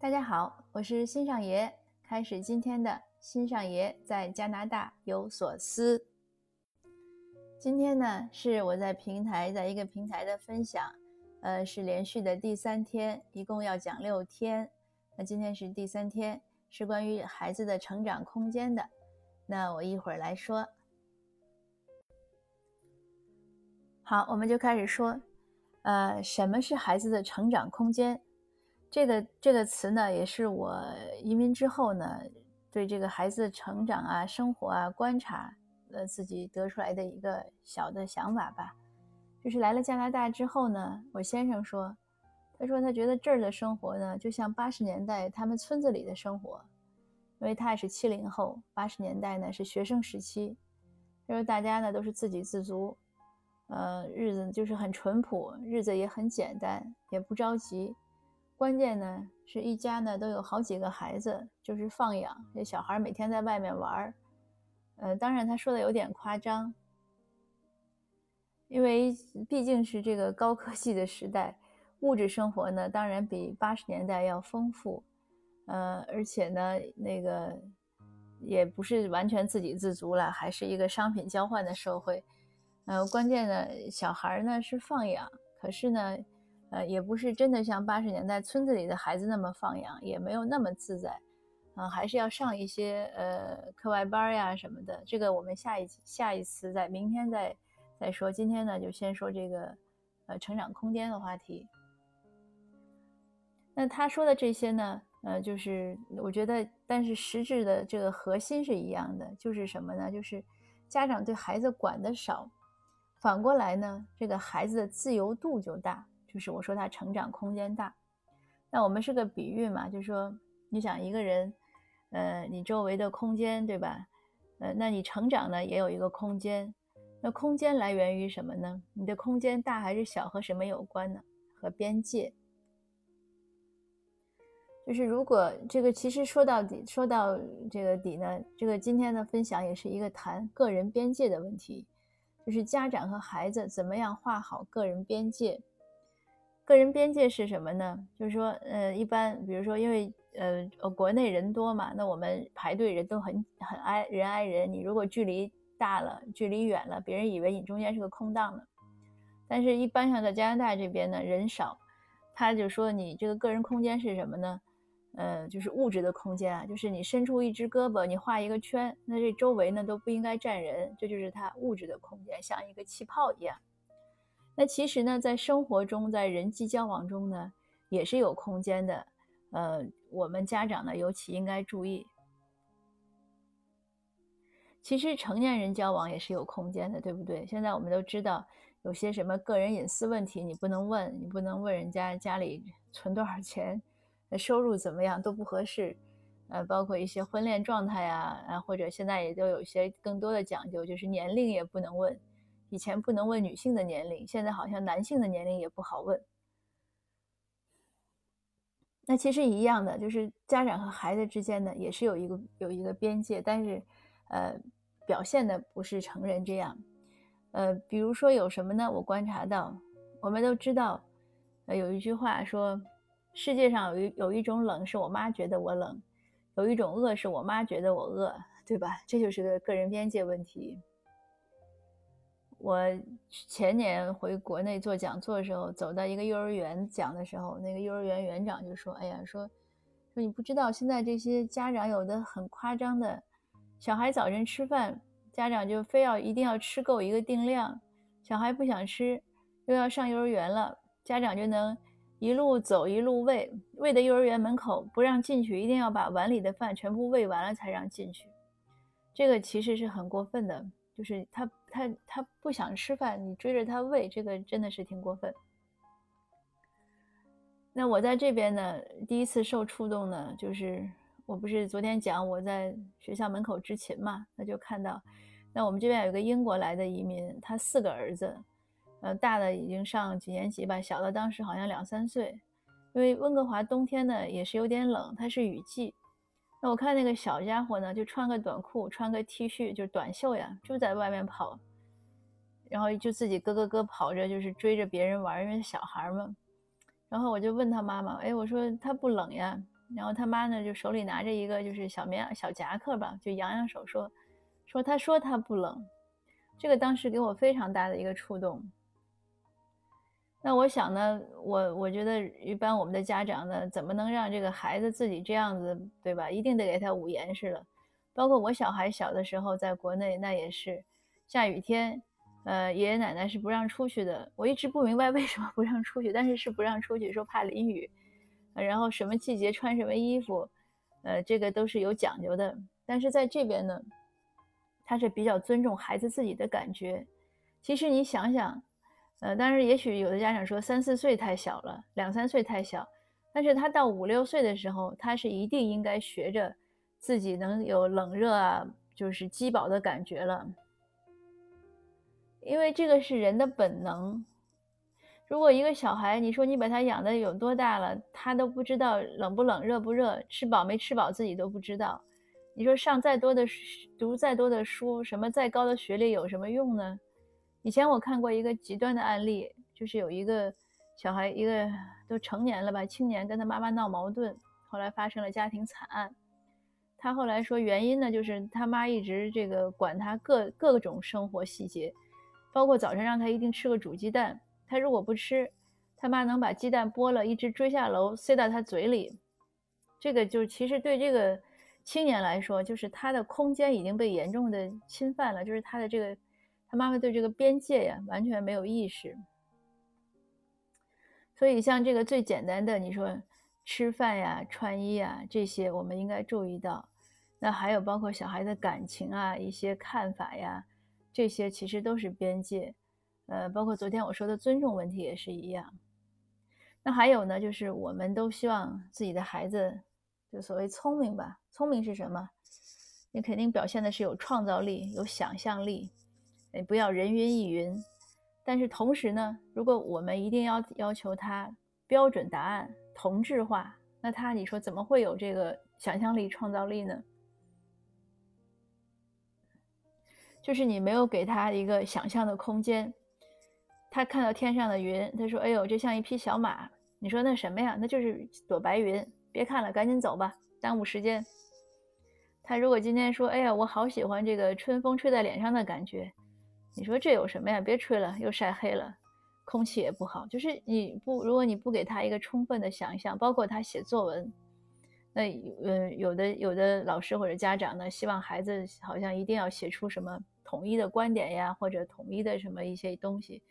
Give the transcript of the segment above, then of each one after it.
大家好，我是新上爷，开始今天的新上爷在加拿大有所思。今天呢是我在平台在一个平台的分享，呃，是连续的第三天，一共要讲六天。那今天是第三天，是关于孩子的成长空间的。那我一会儿来说。好，我们就开始说，呃，什么是孩子的成长空间？这个这个词呢，也是我移民之后呢，对这个孩子成长啊、生活啊观察，呃，自己得出来的一个小的想法吧。就是来了加拿大之后呢，我先生说，他说他觉得这儿的生活呢，就像八十年代他们村子里的生活，因为他也是七零后，八十年代呢是学生时期，他说大家呢都是自给自足，呃，日子就是很淳朴，日子也很简单，也不着急。关键呢是一家呢都有好几个孩子，就是放养这小孩每天在外面玩儿，呃，当然他说的有点夸张，因为毕竟是这个高科技的时代，物质生活呢当然比八十年代要丰富，呃，而且呢那个也不是完全自给自足了，还是一个商品交换的社会，呃，关键呢小孩呢是放养，可是呢。呃，也不是真的像八十年代村子里的孩子那么放养，也没有那么自在，嗯，还是要上一些呃课外班呀什么的。这个我们下一下一次在明天再再说。今天呢，就先说这个呃成长空间的话题。那他说的这些呢，呃，就是我觉得，但是实质的这个核心是一样的，就是什么呢？就是家长对孩子管的少，反过来呢，这个孩子的自由度就大。就是我说他成长空间大，那我们是个比喻嘛，就是说你想一个人，呃，你周围的空间对吧？呃，那你成长呢也有一个空间，那空间来源于什么呢？你的空间大还是小和什么有关呢？和边界。就是如果这个其实说到底说到这个底呢，这个今天的分享也是一个谈个人边界的问题，就是家长和孩子怎么样画好个人边界。个人边界是什么呢？就是说，呃，一般比如说，因为呃呃国内人多嘛，那我们排队人都很很挨人挨人。你如果距离大了，距离远了，别人以为你中间是个空档的。但是，一般像在加拿大这边呢，人少，他就说你这个个人空间是什么呢？呃，就是物质的空间啊，就是你伸出一只胳膊，你画一个圈，那这周围呢都不应该站人，这就是他物质的空间，像一个气泡一样。那其实呢，在生活中，在人际交往中呢，也是有空间的。呃，我们家长呢，尤其应该注意。其实成年人交往也是有空间的，对不对？现在我们都知道，有些什么个人隐私问题，你不能问，你不能问人家家里存多少钱，收入怎么样都不合适。呃，包括一些婚恋状态呀，啊，或者现在也都有一些更多的讲究，就是年龄也不能问。以前不能问女性的年龄，现在好像男性的年龄也不好问。那其实一样的，就是家长和孩子之间呢，也是有一个有一个边界，但是，呃，表现的不是成人这样。呃，比如说有什么呢？我观察到，我们都知道，呃，有一句话说，世界上有一有一种冷是我妈觉得我冷，有一种饿是我妈觉得我饿，对吧？这就是个个人边界问题。我前年回国内做讲座的时候，走到一个幼儿园讲的时候，那个幼儿园园长就说：“哎呀，说说你不知道，现在这些家长有的很夸张的，小孩早晨吃饭，家长就非要一定要吃够一个定量，小孩不想吃，又要上幼儿园了，家长就能一路走一路喂，喂的幼儿园门口不让进去，一定要把碗里的饭全部喂完了才让进去，这个其实是很过分的。”就是他他他不想吃饭，你追着他喂，这个真的是挺过分。那我在这边呢，第一次受触动呢，就是我不是昨天讲我在学校门口执勤嘛，那就看到，那我们这边有个英国来的移民，他四个儿子，呃，大的已经上几年级吧，小的当时好像两三岁，因为温哥华冬天呢也是有点冷，它是雨季。那我看那个小家伙呢，就穿个短裤，穿个 T 恤，就是短袖呀，就在外面跑，然后就自己咯咯咯跑着，就是追着别人玩，因为小孩嘛。然后我就问他妈妈：“哎，我说他不冷呀？”然后他妈呢就手里拿着一个就是小棉小夹克吧，就扬扬手说，说他说他不冷，这个当时给我非常大的一个触动。那我想呢，我我觉得一般我们的家长呢，怎么能让这个孩子自己这样子，对吧？一定得给他捂严实了。包括我小孩小的时候，在国内那也是下雨天，呃，爷爷奶奶是不让出去的。我一直不明白为什么不让出去，但是是不让出去，说怕淋雨。然后什么季节穿什么衣服，呃，这个都是有讲究的。但是在这边呢，他是比较尊重孩子自己的感觉。其实你想想。呃，但是也许有的家长说三四岁太小了，两三岁太小，但是他到五六岁的时候，他是一定应该学着自己能有冷热啊，就是饥饱的感觉了，因为这个是人的本能。如果一个小孩，你说你把他养的有多大了，他都不知道冷不冷、热不热、吃饱没吃饱，自己都不知道，你说上再多的读再多的书，什么再高的学历有什么用呢？以前我看过一个极端的案例，就是有一个小孩，一个都成年了吧，青年跟他妈妈闹矛盾，后来发生了家庭惨案。他后来说原因呢，就是他妈一直这个管他各各种生活细节，包括早晨让他一定吃个煮鸡蛋，他如果不吃，他妈能把鸡蛋剥了，一直追下楼塞到他嘴里。这个就其实对这个青年来说，就是他的空间已经被严重的侵犯了，就是他的这个。他妈妈对这个边界呀完全没有意识，所以像这个最简单的，你说吃饭呀、穿衣啊这些，我们应该注意到。那还有包括小孩的感情啊、一些看法呀，这些其实都是边界。呃，包括昨天我说的尊重问题也是一样。那还有呢，就是我们都希望自己的孩子就所谓聪明吧？聪明是什么？你肯定表现的是有创造力、有想象力。哎，不要人云亦云。但是同时呢，如果我们一定要要求他标准答案、同质化，那他你说怎么会有这个想象力、创造力呢？就是你没有给他一个想象的空间。他看到天上的云，他说：“哎呦，这像一匹小马。”你说那什么呀？那就是朵白云。别看了，赶紧走吧，耽误时间。他如果今天说：“哎呀，我好喜欢这个春风吹在脸上的感觉。”你说这有什么呀？别吹了，又晒黑了，空气也不好。就是你不，如果你不给他一个充分的想象，包括他写作文，那呃，有的有的老师或者家长呢，希望孩子好像一定要写出什么统一的观点呀，或者统一的什么一些东西，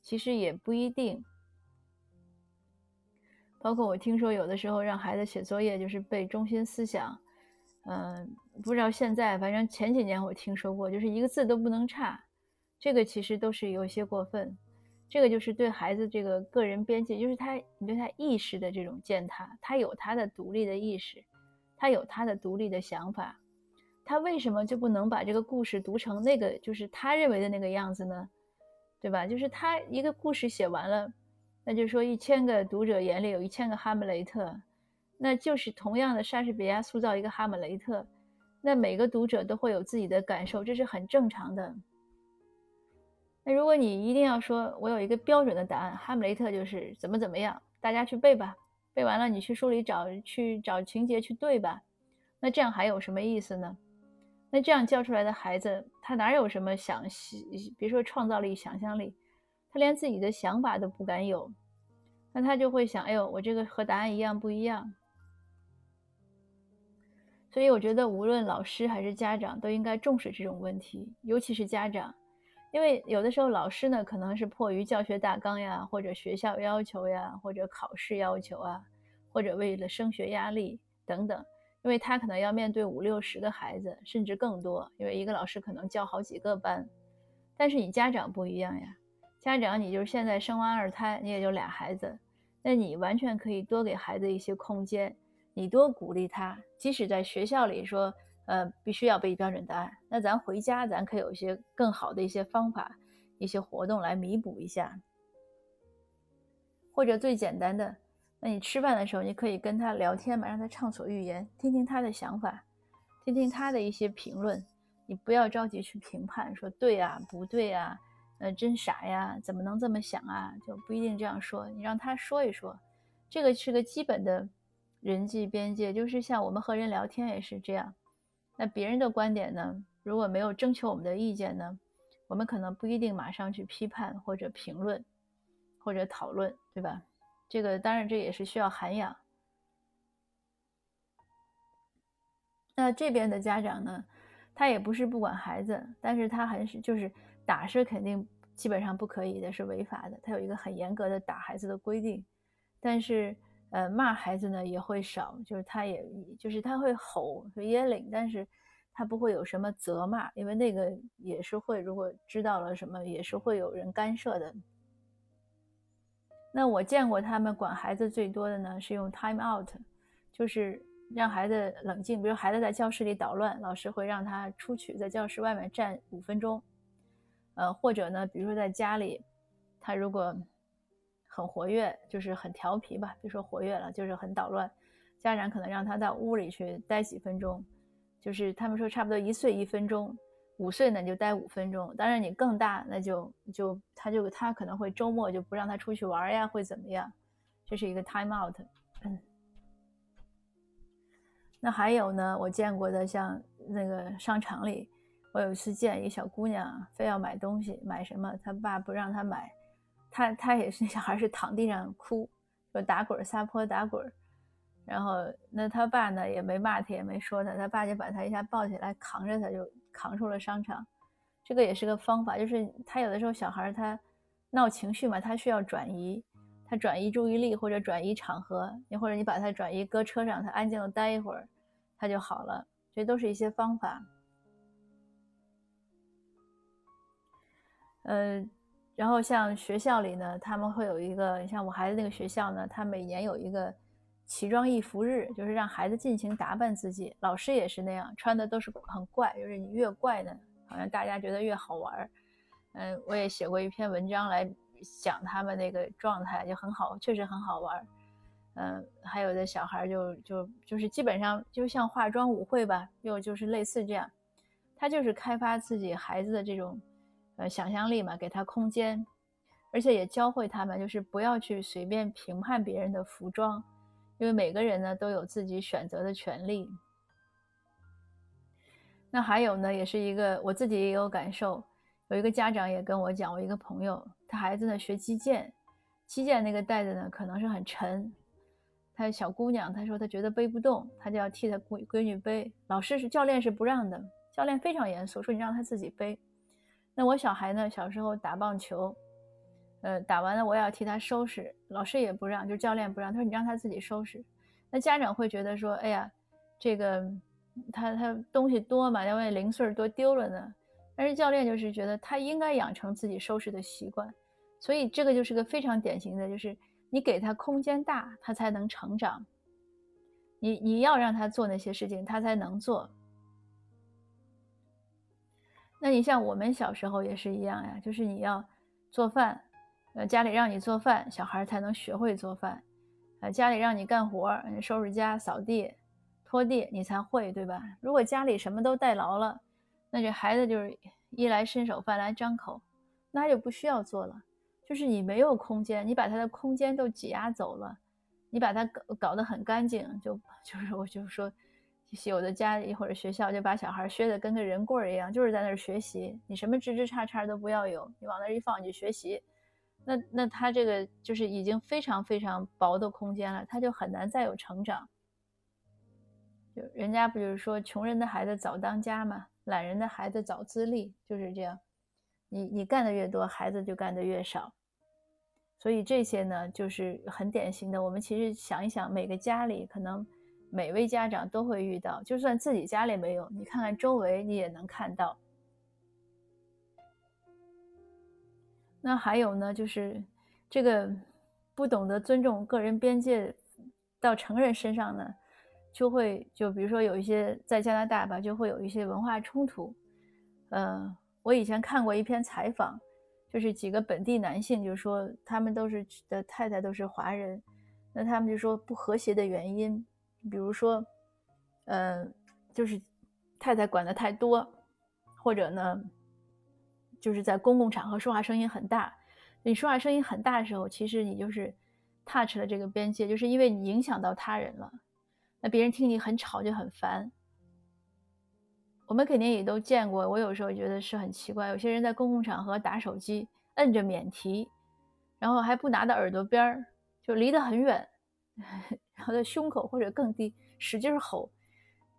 其实也不一定。包括我听说有的时候让孩子写作业就是背中心思想，嗯，不知道现在，反正前几年我听说过，就是一个字都不能差。这个其实都是有些过分，这个就是对孩子这个个人边界，就是他你对他意识的这种践踏，他有他的独立的意识，他有他的独立的想法，他为什么就不能把这个故事读成那个就是他认为的那个样子呢？对吧？就是他一个故事写完了，那就是说一千个读者眼里有一千个哈姆雷特，那就是同样的莎士比亚塑造一个哈姆雷特，那每个读者都会有自己的感受，这是很正常的。那如果你一定要说，我有一个标准的答案，哈姆雷特就是怎么怎么样，大家去背吧，背完了你去书里找去找情节去对吧？那这样还有什么意思呢？那这样教出来的孩子，他哪有什么想，别说创造力、想象力，他连自己的想法都不敢有，那他就会想，哎呦，我这个和答案一样不一样？所以我觉得，无论老师还是家长，都应该重视这种问题，尤其是家长。因为有的时候老师呢，可能是迫于教学大纲呀，或者学校要求呀，或者考试要求啊，或者为了升学压力等等，因为他可能要面对五六十个孩子，甚至更多，因为一个老师可能教好几个班。但是你家长不一样呀，家长你就是现在生完二胎，你也就俩孩子，那你完全可以多给孩子一些空间，你多鼓励他，即使在学校里说。呃，必须要背标准答案。那咱回家，咱可以有一些更好的一些方法、一些活动来弥补一下。或者最简单的，那你吃饭的时候，你可以跟他聊天嘛，让他畅所欲言，听听他的想法，听听他的一些评论。你不要着急去评判，说对呀、不对呀，呃，真傻呀，怎么能这么想啊？就不一定这样说。你让他说一说，这个是个基本的人际边界，就是像我们和人聊天也是这样。那别人的观点呢，如果没有征求我们的意见呢，我们可能不一定马上去批判或者评论或者讨论，对吧？这个当然这也是需要涵养。那这边的家长呢，他也不是不管孩子，但是他还是就是打是肯定基本上不可以的，是违法的。他有一个很严格的打孩子的规定，但是呃骂孩子呢也会少，就是他也就是他会吼，会 yelling，，但是他不会有什么责骂，因为那个也是会如果知道了什么也是会有人干涉的。那我见过他们管孩子最多的呢是用 time out，就是。让孩子冷静，比如孩子在教室里捣乱，老师会让他出去，在教室外面站五分钟。呃，或者呢，比如说在家里，他如果很活跃，就是很调皮吧，别说活跃了，就是很捣乱，家长可能让他到屋里去待几分钟，就是他们说差不多一岁一分钟，五岁呢就待五分钟。当然你更大，那就就他就他可能会周末就不让他出去玩呀，会怎么样？这是一个 time out。嗯。那还有呢？我见过的，像那个商场里，我有一次见一个小姑娘，非要买东西，买什么？她爸不让她买，他他也是 小孩，是躺地上哭，说打滚撒泼打滚，然后那他爸呢也没骂他，也没说他，他爸就把他一下抱起来，扛着他就扛出了商场。这个也是个方法，就是他有的时候小孩他闹情绪嘛，他需要转移。他转移注意力或者转移场合，你或者你把他转移搁车上，他安静的待一会儿，他就好了。这都是一些方法。呃，然后像学校里呢，他们会有一个，像我孩子那个学校呢，他每年有一个奇装异服日，就是让孩子尽情打扮自己。老师也是那样，穿的都是很怪，就是你越怪呢，好像大家觉得越好玩。嗯，我也写过一篇文章来。讲他们那个状态就很好，确实很好玩嗯，还有的小孩就就就是基本上就像化妆舞会吧，又就是类似这样，他就是开发自己孩子的这种呃想象力嘛，给他空间，而且也教会他们就是不要去随便评判别人的服装，因为每个人呢都有自己选择的权利。那还有呢，也是一个我自己也有感受。有一个家长也跟我讲，我一个朋友，他孩子呢学击剑，击剑那个袋子呢可能是很沉，他小姑娘，她说她觉得背不动，她就要替她闺闺女背，老师是教练是不让的，教练非常严肃，说你让她自己背。那我小孩呢小时候打棒球，呃打完了我也要替他收拾，老师也不让，就教练不让，他说你让他自己收拾。那家长会觉得说，哎呀，这个他他东西多嘛，要万一零碎多丢了呢？但是教练就是觉得他应该养成自己收拾的习惯，所以这个就是个非常典型的，就是你给他空间大，他才能成长。你你要让他做那些事情，他才能做。那你像我们小时候也是一样呀，就是你要做饭，呃，家里让你做饭，小孩才能学会做饭。呃，家里让你干活，收拾家、扫地、拖地，你才会，对吧？如果家里什么都代劳了。那这孩子就是衣来伸手饭来张口，那就不需要做了。就是你没有空间，你把他的空间都挤压走了，你把他搞搞得很干净，就 就是我就说有的家里或者学校就把小孩削得跟个人棍儿一样，就是在那儿学习，你什么枝枝叉叉都不要有，你往那儿一放你就学习。那那他这个就是已经非常非常薄的空间了，他就很难再有成长。就人家不就是说，穷人的孩子早当家嘛。懒人的孩子早自立，就是这样。你你干的越多，孩子就干的越少。所以这些呢，就是很典型的。我们其实想一想，每个家里可能每位家长都会遇到，就算自己家里没有，你看看周围，你也能看到。那还有呢，就是这个不懂得尊重个人边界，到成人身上呢。就会就比如说有一些在加拿大吧，就会有一些文化冲突。呃，我以前看过一篇采访，就是几个本地男性，就说他们都是的太太都是华人，那他们就说不和谐的原因，比如说，呃，就是太太管的太多，或者呢，就是在公共场合说话声音很大。你说话声音很大的时候，其实你就是 touch 了这个边界，就是因为你影响到他人了。那别人听你很吵就很烦。我们肯定也都见过，我有时候觉得是很奇怪，有些人在公共场合打手机，摁着免提，然后还不拿到耳朵边儿，就离得很远，然后在胸口或者更低使劲吼，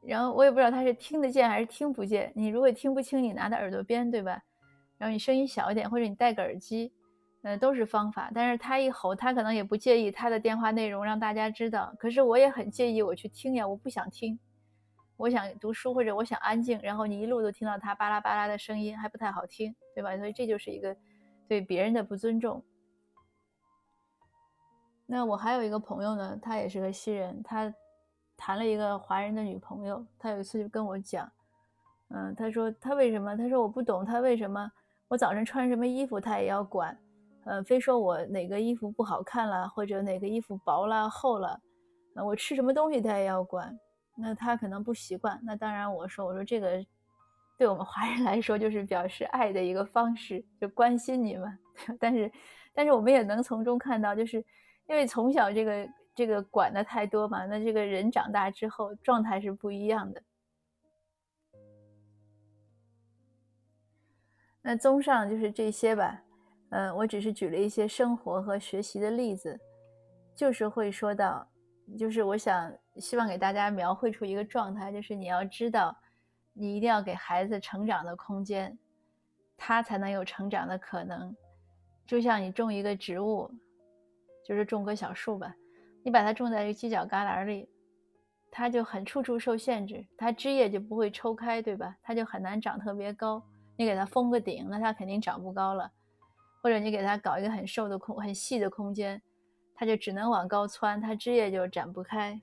然后我也不知道他是听得见还是听不见。你如果听不清，你拿在耳朵边，对吧？然后你声音小一点，或者你戴个耳机。呃，都是方法，但是他一吼，他可能也不介意他的电话内容让大家知道。可是我也很介意，我去听呀，我不想听，我想读书或者我想安静，然后你一路都听到他巴拉巴拉的声音，还不太好听，对吧？所以这就是一个对别人的不尊重。那我还有一个朋友呢，他也是个新人，他谈了一个华人的女朋友，他有一次就跟我讲，嗯，他说他为什么？他说我不懂他为什么，我早上穿什么衣服他也要管。呃，非说我哪个衣服不好看了，或者哪个衣服薄了、厚了，那我吃什么东西他也要管，那他可能不习惯。那当然，我说我说这个，对我们华人来说就是表示爱的一个方式，就关心你们。但是，但是我们也能从中看到，就是因为从小这个这个管的太多嘛，那这个人长大之后状态是不一样的。那综上就是这些吧。嗯，我只是举了一些生活和学习的例子，就是会说到，就是我想希望给大家描绘出一个状态，就是你要知道，你一定要给孩子成长的空间，他才能有成长的可能。就像你种一个植物，就是种棵小树吧，你把它种在一个犄角旮旯里，它就很处处受限制，它枝叶就不会抽开，对吧？它就很难长特别高。你给它封个顶，那它肯定长不高了。或者你给它搞一个很瘦的空、很细的空间，它就只能往高窜，它枝叶就展不开。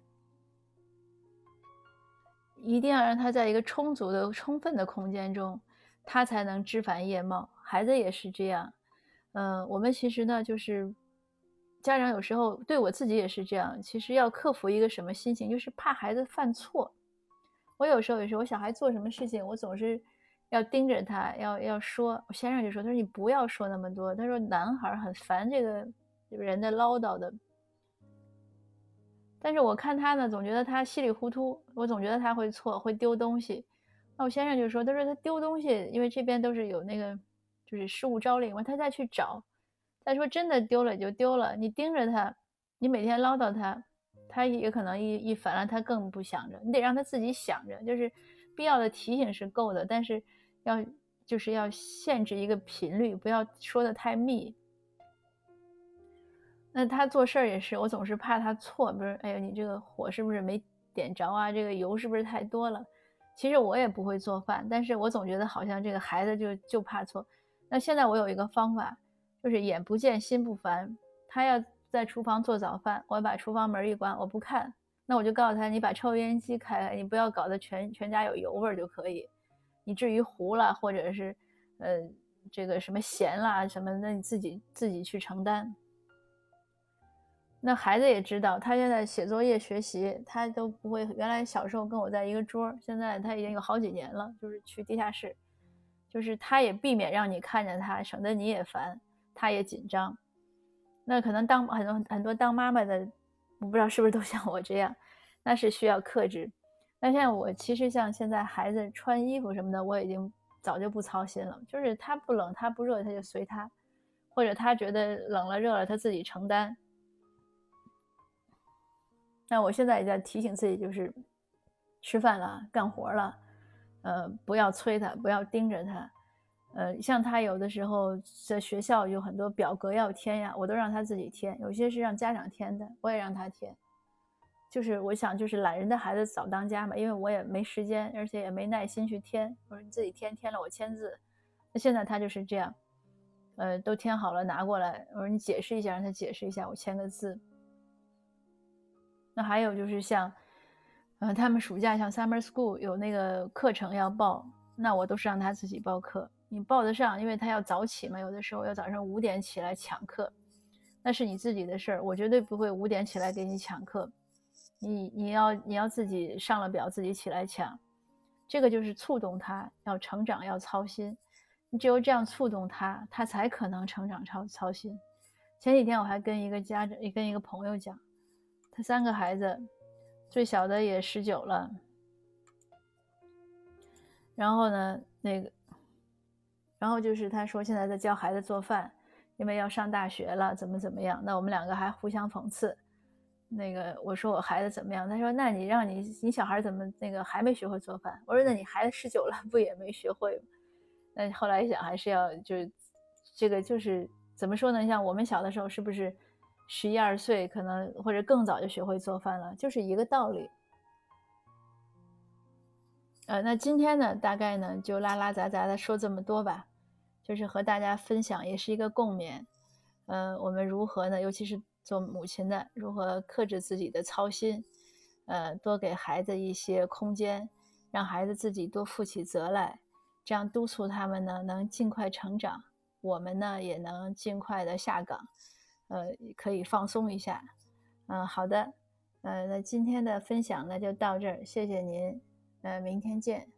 一定要让它在一个充足的、充分的空间中，它才能枝繁叶茂。孩子也是这样。嗯，我们其实呢，就是家长有时候对我自己也是这样。其实要克服一个什么心情，就是怕孩子犯错。我有时候也是，我小孩做什么事情，我总是。要盯着他，要要说。我先生就说：“他说你不要说那么多。他说男孩很烦这个人的唠叨的。但是我看他呢，总觉得他稀里糊涂。我总觉得他会错，会丢东西。那我先生就说：他说他丢东西，因为这边都是有那个就是失物招领嘛，他再去找。再说真的丢了就丢了，你盯着他，你每天唠叨他，他也可能一一烦了，他更不想着。你得让他自己想着，就是必要的提醒是够的，但是。”要就是要限制一个频率，不要说的太密。那他做事儿也是，我总是怕他错，不是？哎呀，你这个火是不是没点着啊？这个油是不是太多了？其实我也不会做饭，但是我总觉得好像这个孩子就就怕错。那现在我有一个方法，就是眼不见心不烦。他要在厨房做早饭，我把厨房门一关，我不看，那我就告诉他，你把抽油烟机开开，你不要搞得全全家有油味儿就可以。你至于糊了，或者是，呃，这个什么咸啦什么，那你自己自己去承担。那孩子也知道，他现在写作业学习，他都不会。原来小时候跟我在一个桌，现在他已经有好几年了，就是去地下室，就是他也避免让你看见他，省得你也烦，他也紧张。那可能当很多很多当妈妈的，我不知道是不是都像我这样，那是需要克制。那像我其实像现在孩子穿衣服什么的，我已经早就不操心了。就是他不冷他不热他就随他，或者他觉得冷了热了他自己承担。那我现在也在提醒自己，就是吃饭了干活了，呃，不要催他，不要盯着他。呃，像他有的时候在学校有很多表格要填呀，我都让他自己填，有些是让家长填的，我也让他填。就是我想，就是懒人的孩子早当家嘛，因为我也没时间，而且也没耐心去填。我说你自己填，填了我签字。那现在他就是这样，呃，都填好了拿过来。我说你解释一下，让他解释一下，我签个字。那还有就是像，呃，他们暑假像 summer school 有那个课程要报，那我都是让他自己报课。你报得上，因为他要早起嘛，有的时候要早上五点起来抢课，那是你自己的事儿，我绝对不会五点起来给你抢课。你你要你要自己上了表，自己起来抢，这个就是触动他要成长，要操心。你只有这样触动他，他才可能成长操操心。前几天我还跟一个家长，跟一个朋友讲，他三个孩子，最小的也十九了。然后呢，那个，然后就是他说现在在教孩子做饭，因为要上大学了，怎么怎么样？那我们两个还互相讽刺。那个我说我孩子怎么样？他说那你让你你小孩怎么那个还没学会做饭？我说那你孩子十九了不也没学会吗？那后来一想还是要就是这个就是怎么说呢？像我们小的时候是不是十一二岁可能或者更早就学会做饭了？就是一个道理。呃，那今天呢，大概呢就拉拉杂杂的说这么多吧，就是和大家分享，也是一个共勉。呃，我们如何呢？尤其是做母亲的，如何克制自己的操心，呃，多给孩子一些空间，让孩子自己多负起责来，这样督促他们呢能尽快成长，我们呢也能尽快的下岗，呃，可以放松一下。嗯，好的，呃，那今天的分享呢就到这儿，谢谢您。呃，明天见。